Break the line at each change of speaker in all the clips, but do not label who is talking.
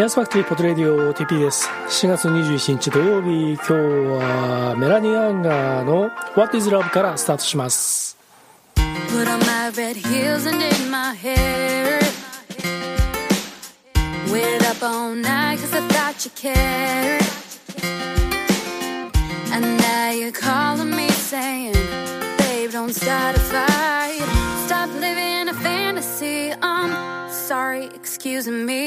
エアスファクトリーポトレディオ TP です4月21日土曜日今日はメラニー・アンガーの What is Love からスタートします with up all night cause I thought you cared And now you're calling me saying Babe don't start a fight Stop living a fantasy I'm sorry, excuse me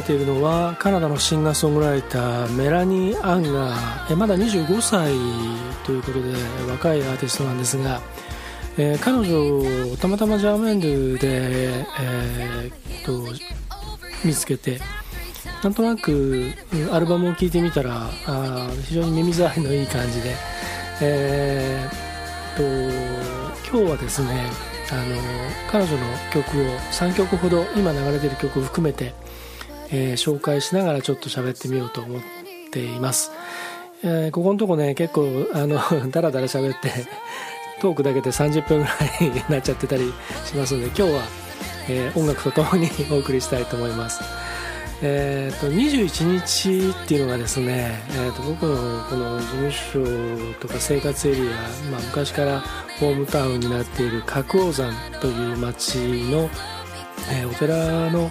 はカナダのシンガーソングライターメラニー・アンがーまだ25歳ということで若いアーティストなんですが、えー、彼女をたまたまジャーマンドゥで、えー、と見つけてなんとなくアルバムを聴いてみたらあ非常に耳障りのいい感じで、えー、と今日はですねあの彼女の曲を3曲ほど今流れている曲を含めてえー、紹介しながらちょっと喋ってみようと思っています、えー、ここのとこね結構あの ダラダラ喋って トークだけで30分ぐらいになっちゃってたりしますので今日は、えー、音楽とともにお送りしたいと思います。えーと、21日っていうのがですね、えーと、僕のこの事務所とか生活エリア、まあ、昔からホームタウンになっている角王山という町の、えー、お寺の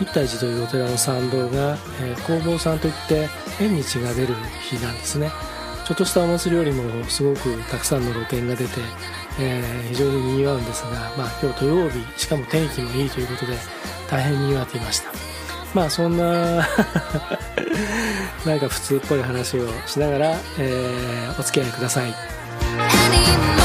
一体寺というお寺の参道が、えー、弘法さんといって縁日が出る日なんですね。ちょっとしたお祭りよりもすごくたくさんの露店が出て、えー、非常に賑わうんですが、まあ、今日土曜日しかも天気もいいということで大変賑わっていました。まあそんな なんか普通っぽい話をしながら、えー、お付き合いください。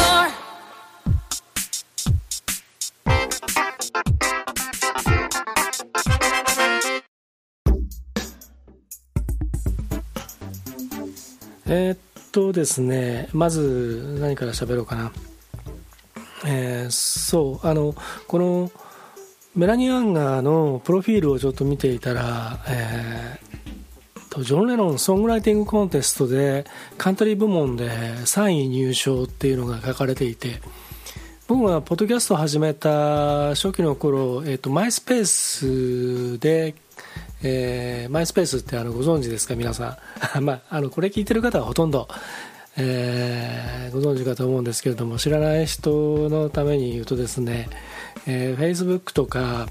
えー、っとですねまず何から喋ろうかな。えー、そうあのこのメラニー・アンガーのプロフィールをちょっと見ていたら、えー、ジョン・レノンソングライティングコンテストでカントリー部門で3位入賞っていうのが書かれていて僕がポッドキャストを始めた初期の頃、えーとマイスペースでえー、マイスペースってあのご存知ですか皆さん、まあ、あのこれ聞いてる方はほとんど、えー、ご存知かと思うんですけれども知らない人のために言うとですね、えー、Facebook とか、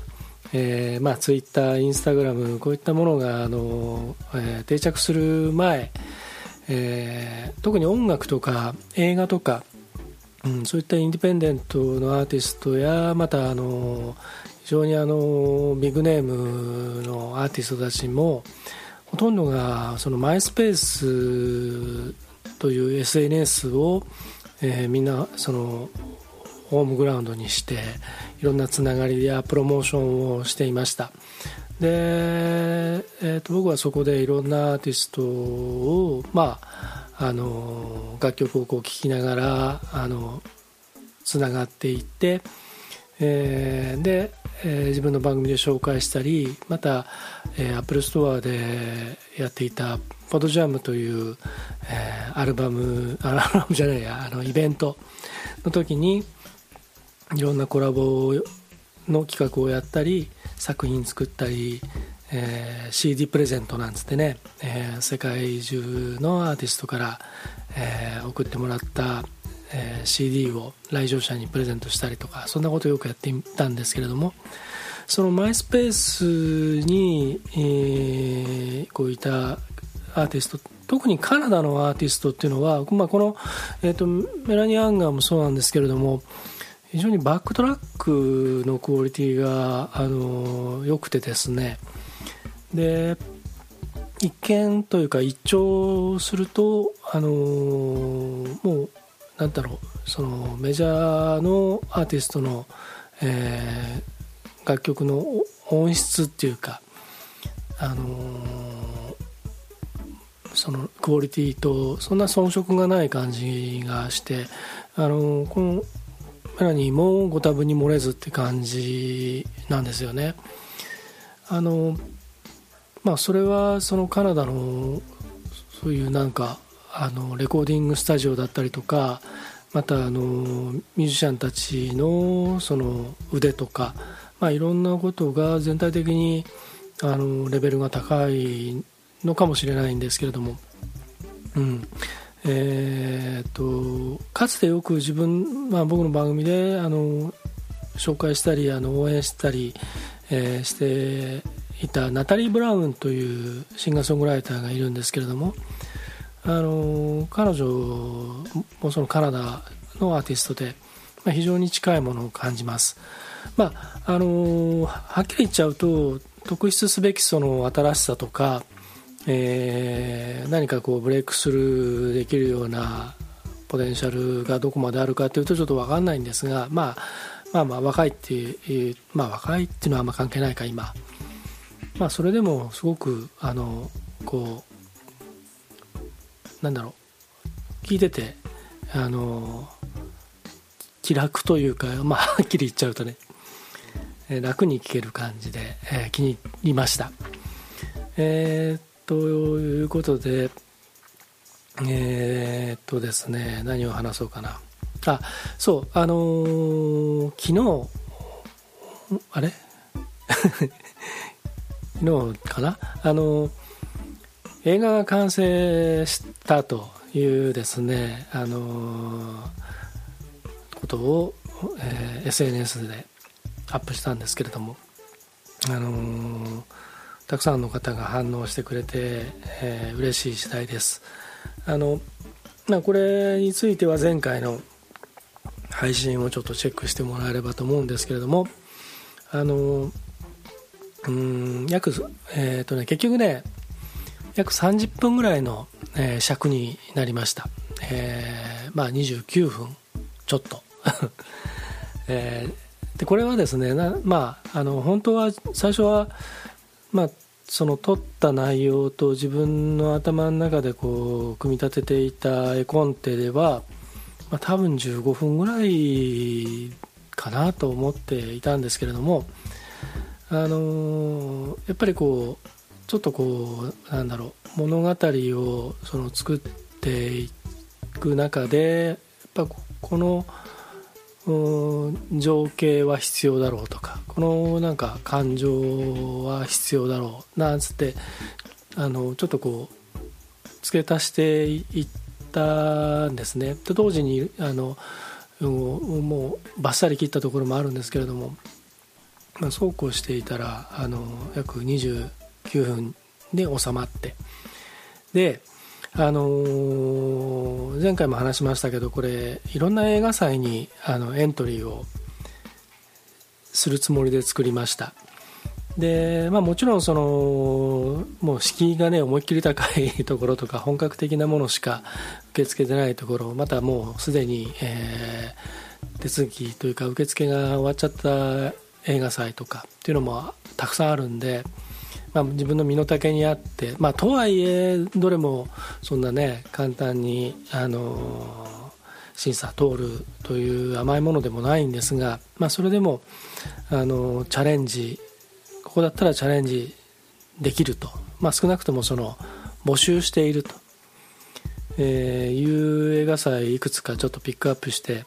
えーまあ、Twitter、Instagram こういったものがあの、えー、定着する前、えー、特に音楽とか映画とか、うん、そういったインディペンデントのアーティストやまたあの非常にあのビッグネームのアーティストたちもほとんどがそのマイスペースという SNS を、えー、みんなそのホームグラウンドにしていろんなつながりやプロモーションをしていました。で、えー、と僕はそこでいろんなアーティストを、まあ、あの楽曲をこう聴きながらあのつながっていって、えー、で、えー、自分の番組で紹介したりまた、えー、Apple Store でやっていたポドジャムという、えー、アルバムアルバムじゃないやあのイベントの時にいろんなコラボの企画をやったり作品作ったり、えー、CD プレゼントなんつってね、えー、世界中のアーティストから、えー、送ってもらった、えー CD を来場者にプレゼントしたりとかそんなことをよくやっていたんですけれどもそのマイスペースに、えこういたアーティスト特にカナダのアーティストっていうのは、まあ、この、えーと、メラニー・アンガーもそうなんですけれども非常にバックトラックのクオリティがあの良くてですね。で一見というか一聴するとあのもうなんだろうそのメジャーのアーティストの、えー、楽曲の音質っていうかあのそのクオリティとそんな遜色がない感じがしてあのこのメラニーもご多分に漏れずって感じなんですよね。あのまあそれはそのカナダのそういうなんかあのレコーディングスタジオだったりとかまたあのミュージシャンたちのその腕とか、まあ、いろんなことが全体的にあのレベルが高いのかもしれないんですけれども、うん。えーと、かつてよく自分、まあ、僕の番組であの紹介したりあの応援したり、えー、していたナタリー・ブラウンというシンガーソングライターがいるんですけれども。あの彼女もそのカナダのアーティストで、まあ、非常に近いものを感じます、まあ、あのはっきり言っちゃうと特筆すべきその新しさとかえー、何かこうブレイクスルーできるようなポテンシャルがどこまであるかというとちょっと分かんないんですが、まあ、まあまあ若いっていうまあ若いっていうのはあんま関係ないか今。まあそれでもすごくあのこうなんだろう。聞いててあの気楽というか まあはっきり言っちゃうとね楽に聞ける感じで、えー、気に入りました。えーということで、えー、っとですね、何を話そうかな。あ、そう、あのー、昨日、あれ？昨日かな？あのー、映画が完成したというですね、あの、ことを、えー、SNS でアップしたんですけれども、あのたくさんの方が反応してくれて、えー、嬉しい次第です。あの、まあ、これについては前回の配信をちょっとチェックしてもらえればと思うんですけれどもあのうん約、えーとね、結局ね約30分ぐらいの、えー、尺になりました、えー、まあ29分ちょっと、えー、でこれはですねまああの本当は最初はまあ、その撮った内容と自分の頭の中でこう組み立てていた絵コンテでは、まあ、多分15分ぐらいかなと思っていたんですけれども、あのやっぱりこうちょっとこうなんだろう物語をその作っていく中でやっぱこの情景は必要だろうとかこのなんか感情は必要だろうなんつってあのちょっとこう付け足していったんですね。と同時にあのもうバッサリ切ったところもあるんですけれども、まあ、そうこうしていたらあの約9分で収まって。であのー、前回も話しましたけどこれいろんな映画祭にあのエントリーをするつもりで作りました。で、まあ、もちろんそのもう敷居がね思いっきり高いところとか本格的なものしか受け付けてないところまたもうすでに、えー、手続きというか受付が終わっちゃった映画祭とかっていうのもたくさんあるんでまあ、自分の身の丈にあって、まあ、とはいえどれもそんなね簡単に、あの審査通るという甘いものでもないんですが、まあ、それでもあのチャレンジここだったらチャレンジできると、まあ、少なくともその募集していると、えー、いう映画祭いくつかちょっとピックアップして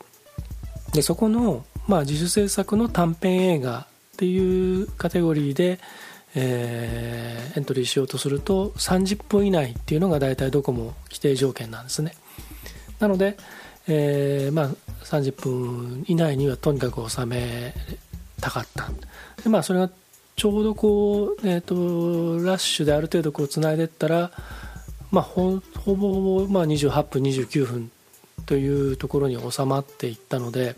でそこの、まあ、自主制作の短編映画っていうカテゴリーで、えー、エントリーしようとすると30分以内っていうのが大体どこも規定条件なんですね。なので、えー、まあ、30分以内にはとにかく収めたかった。で、まあ、それがちょうどこう、えーと、ラッシュである程度こうつないでいったら、まあ、ほほぼほぼ、まあ、28分29分というところに収まっていったので、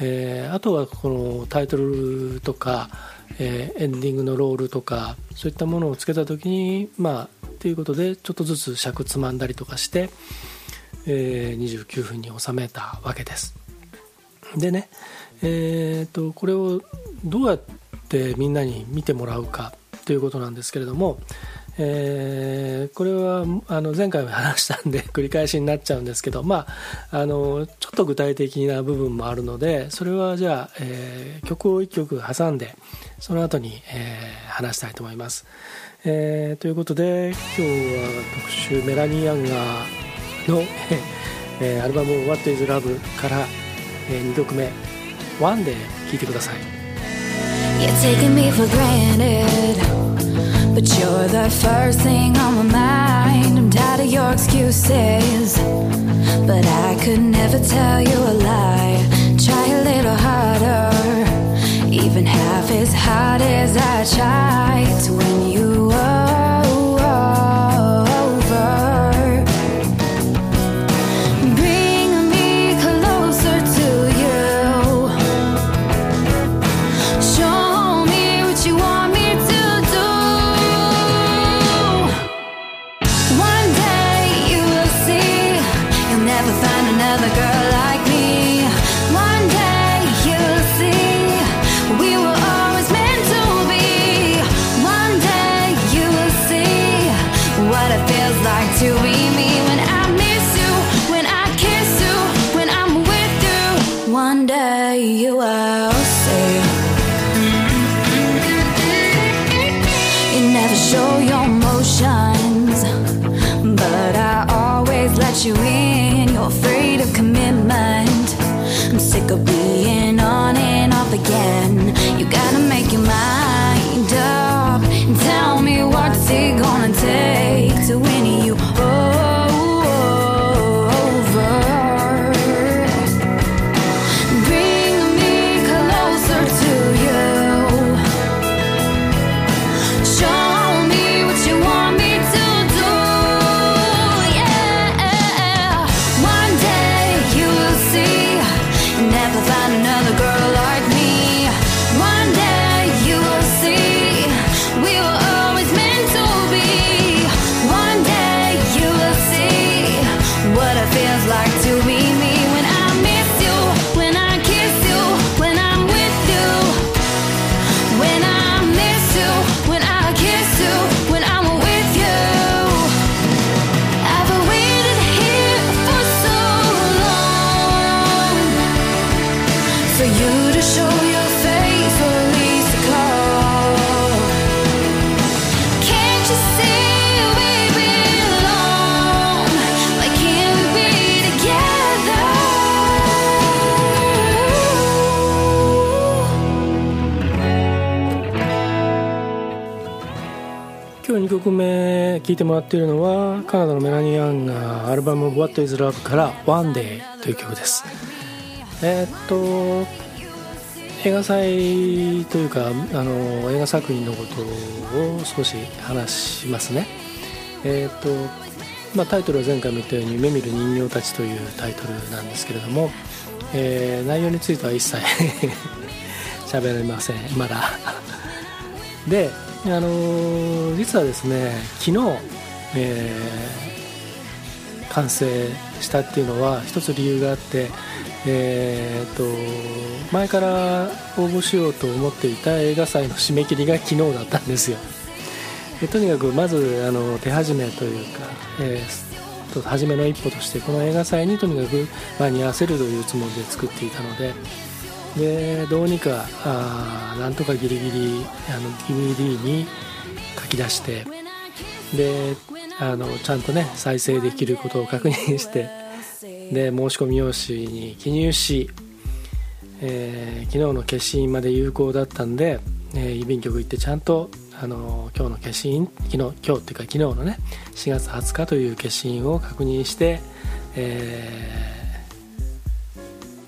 えー、あとはこのタイトルとか、えー、エンディングのロールとかそういったものをつけた時にまあということでちょっとずつ尺つまんだりとかして、えー、29分に収めたわけです。でねえーと、これをどうやってみんなに見てもらうかということなんですけれども、えー、これはあの前回も話したんで 繰り返しになっちゃうんですけど、まあ、あのちょっと具体的な部分もあるのでそれはじゃあ、えー、曲を1曲挟んでその後に、えー、話したいと思います、えー、ということで今日は特集メラニー・ヤンガーの、えー、アルバム「What is Love」から、えー、2曲目「One で聴いてください。
You're taking me for granted. But you're the first thing on my mind. I'm tired of your excuses. But I could never tell you a lie. Try a little harder. Even half as hard as I tried to win again. You gotta make your mind 2曲
目聴いてもらっているのはカナダのメラニー・アンがアルバム「What is Love」から「One Day」という曲です。えー、っと映画祭というかあの映画作品のことを少し話しますね。えー、っとまあ、タイトルは前回も言ったように「夢見る人形たち」というタイトルなんですけれども、えー、内容については一切 喋れません。まだ。であの、実はですね昨日、えー、完成したっていうのは一つ理由があって、えーと、前から応募しようと思っていた映画祭の締め切りが昨日だったんですよ。でとにかくまずあの手始めというか、えー、初めの一歩としてこの映画祭にとにかく間に合わせるというつもりで作っていたのででどうにかあなんとかギリギリあの DVD に書き出してであのちゃんとね再生できることを確認してで申し込み用紙に記入し、えー、昨日の消印まで有効だったんで、えー、郵便局行ってちゃんとあの今日の消印昨日今日っていうか昨日のね4月20日という消印を確認して、え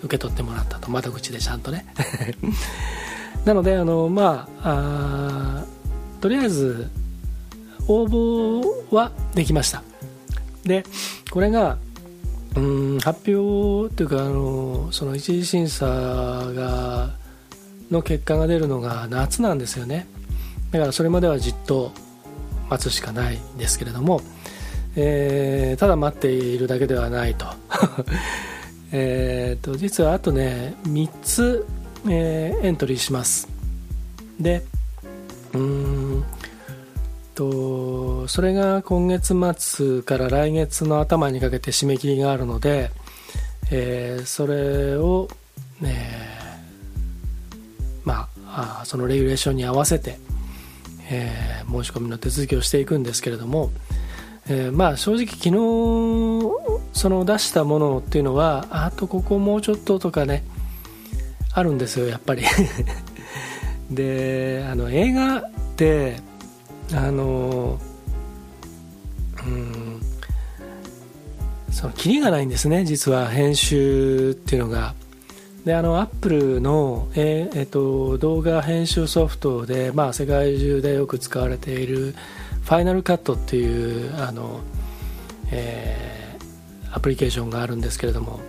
ー、受け取ってもらったと。窓口でちゃんとね。なのであのまあとりあえず応募はできました。でこれがうん発表というかあのその一次審査がの結果が出るのが夏なんですよね。だからそれまではじっと待つしかないんですけれども、えー、ただ待っているだけではないと。えと実はあとね3つ、えー、エントリーします。でうんとそれが今月末から来月の頭にかけて締め切りがあるので、えー、それを、えー、まあそのレギュレーションに合わせて、えー、申し込みの手続きをしていくんですけれども、え、まあ正直昨日その出したものっていうのはあとここもうちょっととかねあるんですよやっぱり。であの映画ってあのうんそのキリがないんですね実は編集っていうのが。であのアップルの、えーえーと、動画編集ソフトで、まあ、世界中でよく使われているファイナルカットっていうあの、えー、アプリケーションがあるんですけれども。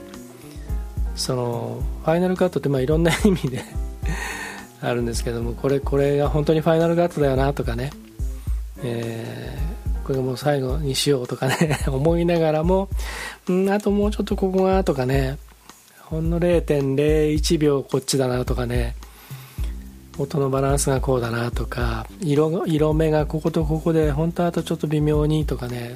そのファイナルカットってまあいろんな意味で あるんですけどもこれこれが本当にファイナルカットだよなとかね。えー、これも最後にしようとかね 思いながらも、うん、あともうちょっとここがとかねほんの0.01秒こっちだなとかね音のバランスがこうだなとか色色目がこことここで本当あとちょっと微妙にとかね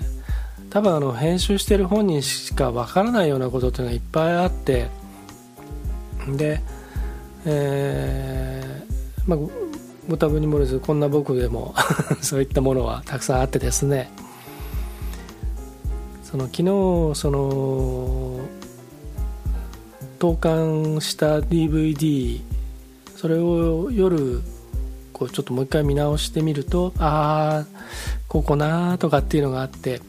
多分あの編集してる本人しかわからないようなことっていうのがいっぱいあってで、えーまあ、ご多分に漏れずこんな僕でも そういったものはたくさんあってですね。その昨日その投函した DVD それを夜こうちょっともう一回見直してみるとああここなーとかっていうのがあって。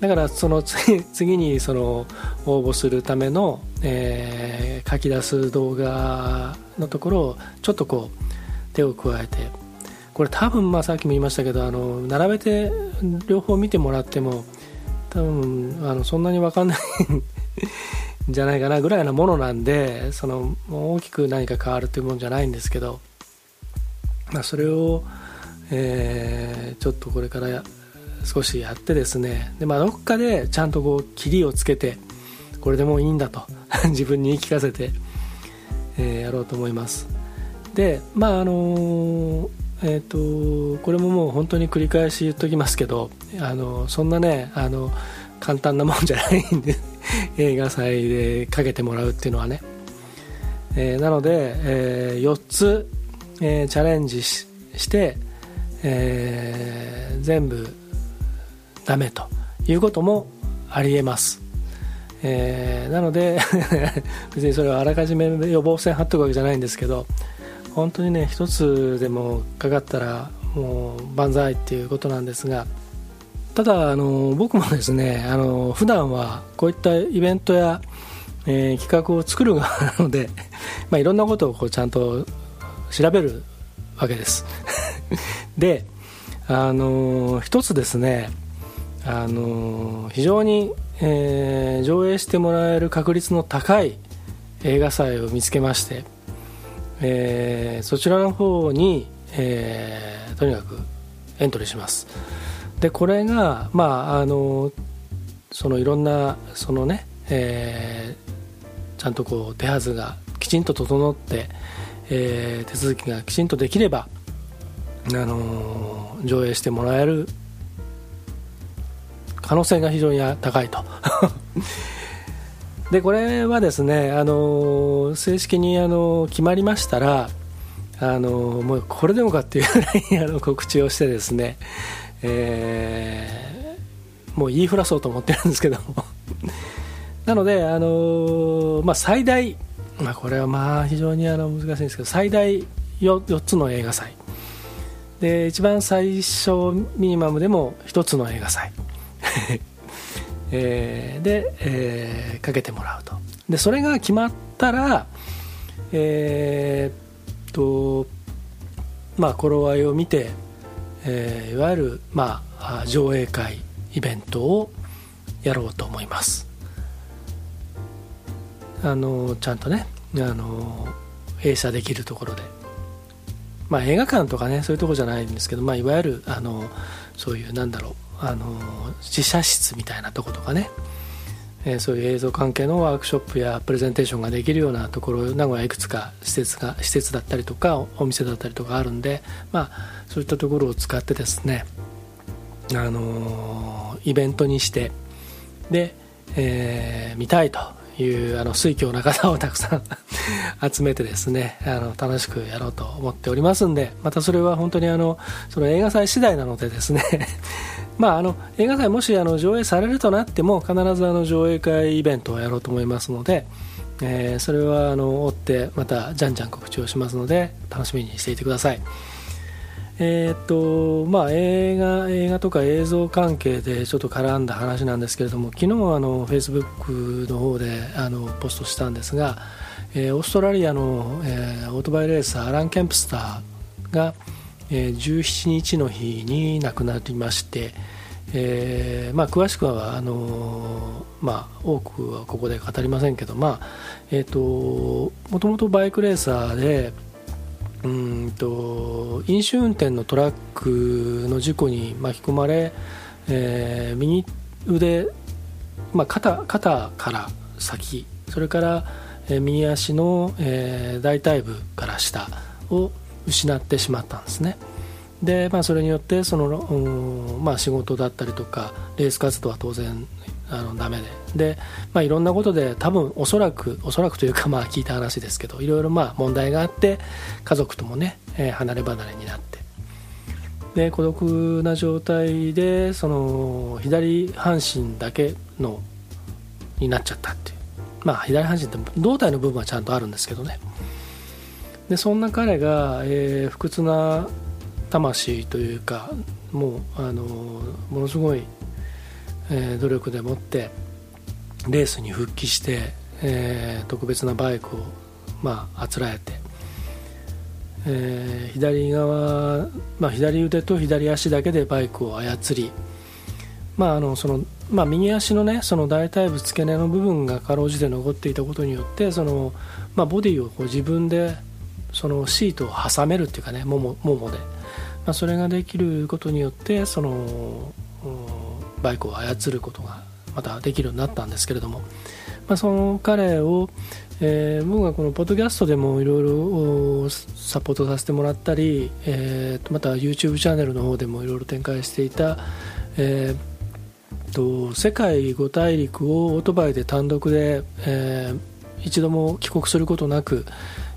だからその 次にその応募するための、えー、書き出す動画のところをちょっとこう手を加えて。これ多分まあさっきも言いましたけどあの並べて両方見てもらっても多分あのそんなに分かんないんじゃないかなぐらいなものなんでその大きく何か変わるというものじゃないんですけど、まあ、それを、えー、ちょっとこれから少しやってですね。で、まあ、どっかでちゃんとこう切りをつけてこれでもういいんだと自分に言い聞かせて、えー、やろうと思います。でまああのえーと、これももう本当に繰り返し言っときますけどあのそんなねあの簡単なもんじゃないんで映画祭でかけてもらうっていうのはね、えー、なので、えー、4つ、えー、チャレンジしして、え、全部ダメということもありえます、え、なので 別にそれはあらかじめ予防線張っておくわけじゃないんですけど本当にね一つでもかかったらもう万歳っていうことなんですがただあの僕もですねあの普段はこういったイベントや、えー、企画を作る側 なので、まあ、いろんなことをこうちゃんと調べるわけです。であの一つですねあの非常に、えー、上映してもらえる確率の高い映画祭を見つけましてえー、そちらの方に、えー、とにかくエントリーします。でこれがまああのそのいろんなそのね、えー、ちゃんとこう手はずがきちんと整って、えー、手続きがきちんとできればあの上映してもらえる可能性が非常に高いと。でこれはですねあの正式にあの決まりましたらあのもうこれでもかっていうぐらいあの告知をしてですね、えー、もう言いふらそうと思ってるんですけども。なので、あのまあ、最大、まあ、これはまあ非常にあの難しいんですけど最大 4, 4つの映画祭。で一番最初ミニマムでも1つの映画祭。えー、で、えー、かけてもらうと。でそれが決まったらえー、っとまあ頃合いを見て、えー、いわゆる、まあ、上映会イベントをやろうと思います。あのちゃんとねあの映写できるところで。まあ映画館とかねそういうとこじゃないんですけど、まあ、いわゆるあのそういうなんだろうあの自社室みたいなとことかね、えー、そういう映像関係のワークショップやプレゼンテーションができるようなところ名古屋いくつか施設が施設だったりとかお店だったりとかあるんで、まあ、そういったところを使ってですね、あのイベントにしてで、えー、見たいというあの水郷な方をたくさん 集めてですねあの楽しくやろうと思っておりますんでまたそれは本当にあのその映画祭次第なのでですねまあ、あの映画祭もしあの上映されるとなっても必ずあの上映会イベントをやろうと思いますので、えー、それはあの追ってまたじゃんじゃん告知をしますので楽しみにしていてください。え、っとまあ、映画映画とか映像関係でちょっと絡んだ話なんですけれども昨日あのフェイスブックの方であのポストしたんですが、えー、オーストラリアの、えー、オートバイレーサーアラン・ケンプスターが、えー、17日の日に亡くなりまして、えーまあ、詳しくはあのー、まあ、多くはここで語りませんけど、まあえーと、もともとバイクレーサーでうんと飲酒運転のトラックの事故に巻き込まれ、えー、右腕、まあ肩、肩から先それから、えー、右足の、えー、大腿部から下を失ってしまったんですね。で、まあ、それによってその、まあ、仕事だったりとかレース活動は当然あのダメで。で、まあ、いろんなことで多分おそらくおそらくというかまあ聞いた話ですけどいろいろまあ問題があって家族ともね、えー、離れ離れになって。で孤独な状態でその左半身だけのになっちゃったっていう。まあ左半身って胴体の部分はちゃんとあるんですけどね。でそんな彼が、えー、不屈な魂というかもうあのものすごい、えー、努力でもってレースに復帰して、えー、特別なバイクを、まあ、あつらえて、えー、左側、まあ、左腕と左足だけでバイクを操り、まああのそのまあ、右足の,、ね、その大腿部付け根の部分がかろうじて残っていたことによってその、まあ、ボディをこう自分でそのシートを挟めるっていうかねももももで、まあ、それができることによってそのバイクを操ることがまたできるようになったんですけれども、まあ、その彼を、えー、僕がこのポッドキャストでもいろいろサポートさせてもらったり、えー、また YouTube チャンネルの方でもいろいろ展開していた、えー、と世界5大陸をオートバイで単独で、えー、一度も帰国することなく、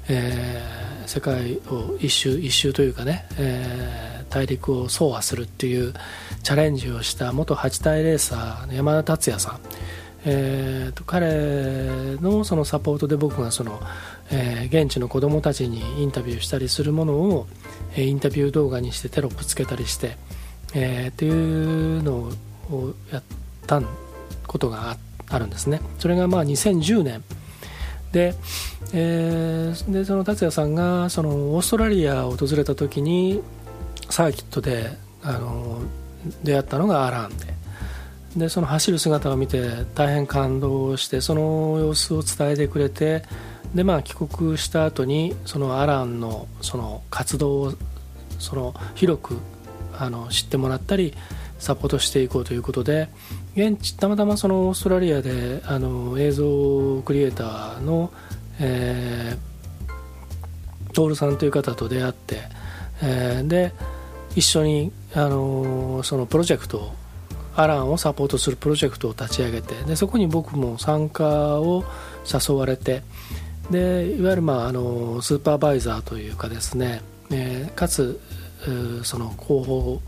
えー世界を一周一周というかね、えー、大陸を走破するっていうチャレンジをした元8体レーサーの山田達也さん、えーと、彼のそのサポートで僕がその、えー、現地の子供たちにインタビューしたりするものを、えー、インタビュー動画にしてテロップつけたりして、えー、っていうのをやったことがあるんですね。それがまあ2010年で,、えー、でその達也さんがそのオーストラリアを訪れた時にサーキットであの出会ったのがアランで。でその走る姿を見て大変感動してその様子を伝えてくれてで、まあ、帰国した後にそのアランのその活動をその広くあの知ってもらったりサポートしていこうということで現地たまたまそのオーストラリアであの映像クリエイターの、えー、トールさんという方と出会って、えー、で一緒にあのそのプロジェクトをアランをサポートするプロジェクトを立ち上げてでそこに僕も参加を誘われてでいわゆる、まあ、あのスーパーバイザーというかですね、えー、かつその広報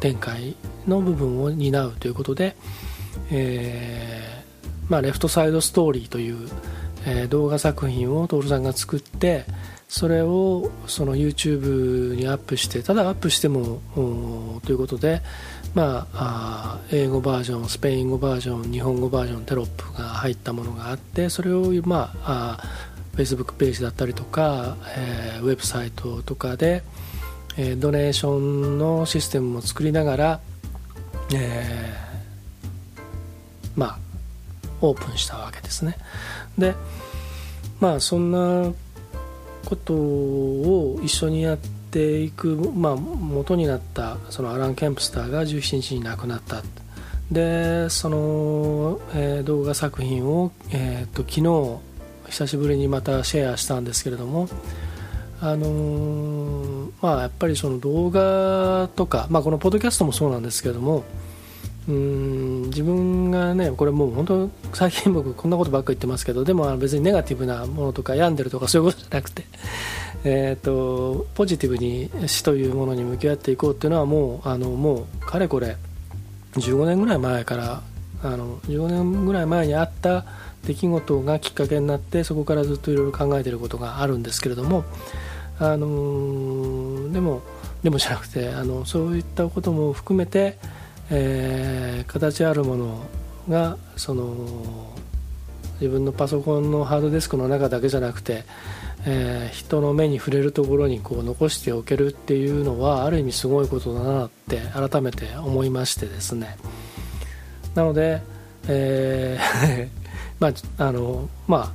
展開の部分を担うということで、えーまあ、レフトサイドストーリーという、えー、動画作品を徹さんが作ってそれをその YouTube にアップしてただアップしてもということで、まあ、英語バージョンスペイン語バージョン日本語バージョンテロップが入ったものがあってそれを、まあ、あ Facebook ページだったりとか、えー、ウェブサイトとかで、え、ドネーションのシステムも作りながら、えー、まあオープンしたわけですね。でまあそんなことを一緒にやっていく、まあ、元になったそのアラン・ケンプスターが17日に亡くなった。でその、えー、動画作品を、えーと、昨日久しぶりにまたシェアしたんですけれどもあのー、まあ、やっぱりその動画とか、まあ、このポッドキャストもそうなんですけどもうん自分がねこれもう本当最近僕こんなことばっかり言ってますけどでも別にネガティブなものとか病んでるとかそういうことじゃなくて、えと、ポジティブに死というものに向き合っていこうっていうのはもうあのもうかれこれ15年ぐらい前からあの15年ぐらい前にあった出来事がきっかけになってそこからずっといろいろ考えてることがあるんですけれどもあのでもでもじゃなくてあのそういったことも含めてえー、形あるものがその自分のパソコンのハードディスクの中だけじゃなくて、えー、人の目に触れるところにこう残しておけるっていうのはある意味すごいことだなって改めて思いましてですね。なので、えーまああのま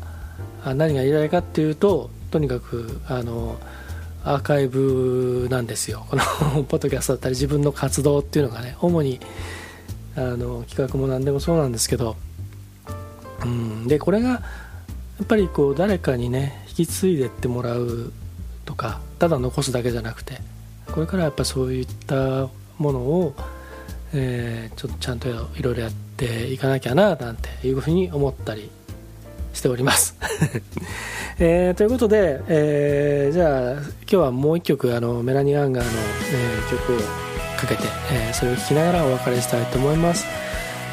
あ、何が言いたいかっていうととにかくあのアーカイブなんですよ。この ポッドキャストだったり自分の活動っていうのがね主にあの企画も何でもそうなんですけど、うん、でこれがやっぱりこう誰かにね引き継いでってもらうとかただ残すだけじゃなくてこれからやっぱそういったものを、えー、ちょっとちゃんといろいろやっていかなきゃななんていうふうに思ったりしております。えー、ということで、えー、じゃあ今日はもう一曲あのメラニー・アンガーの、えー、曲をかけて、えー、それを聴きながらお別れしたいと思います。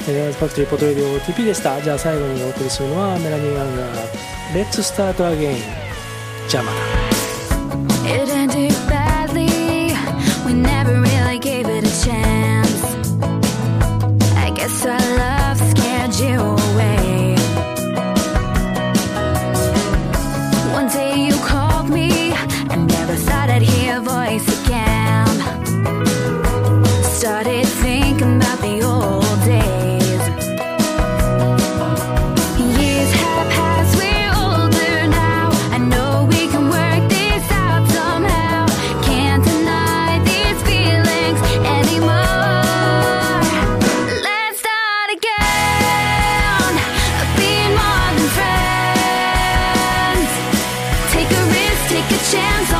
メラニーファクトリーポトレディオ TP でした。じゃあ最後にお送りするのはメラニー・アンガー「Let's Start Again」じゃあま take a chance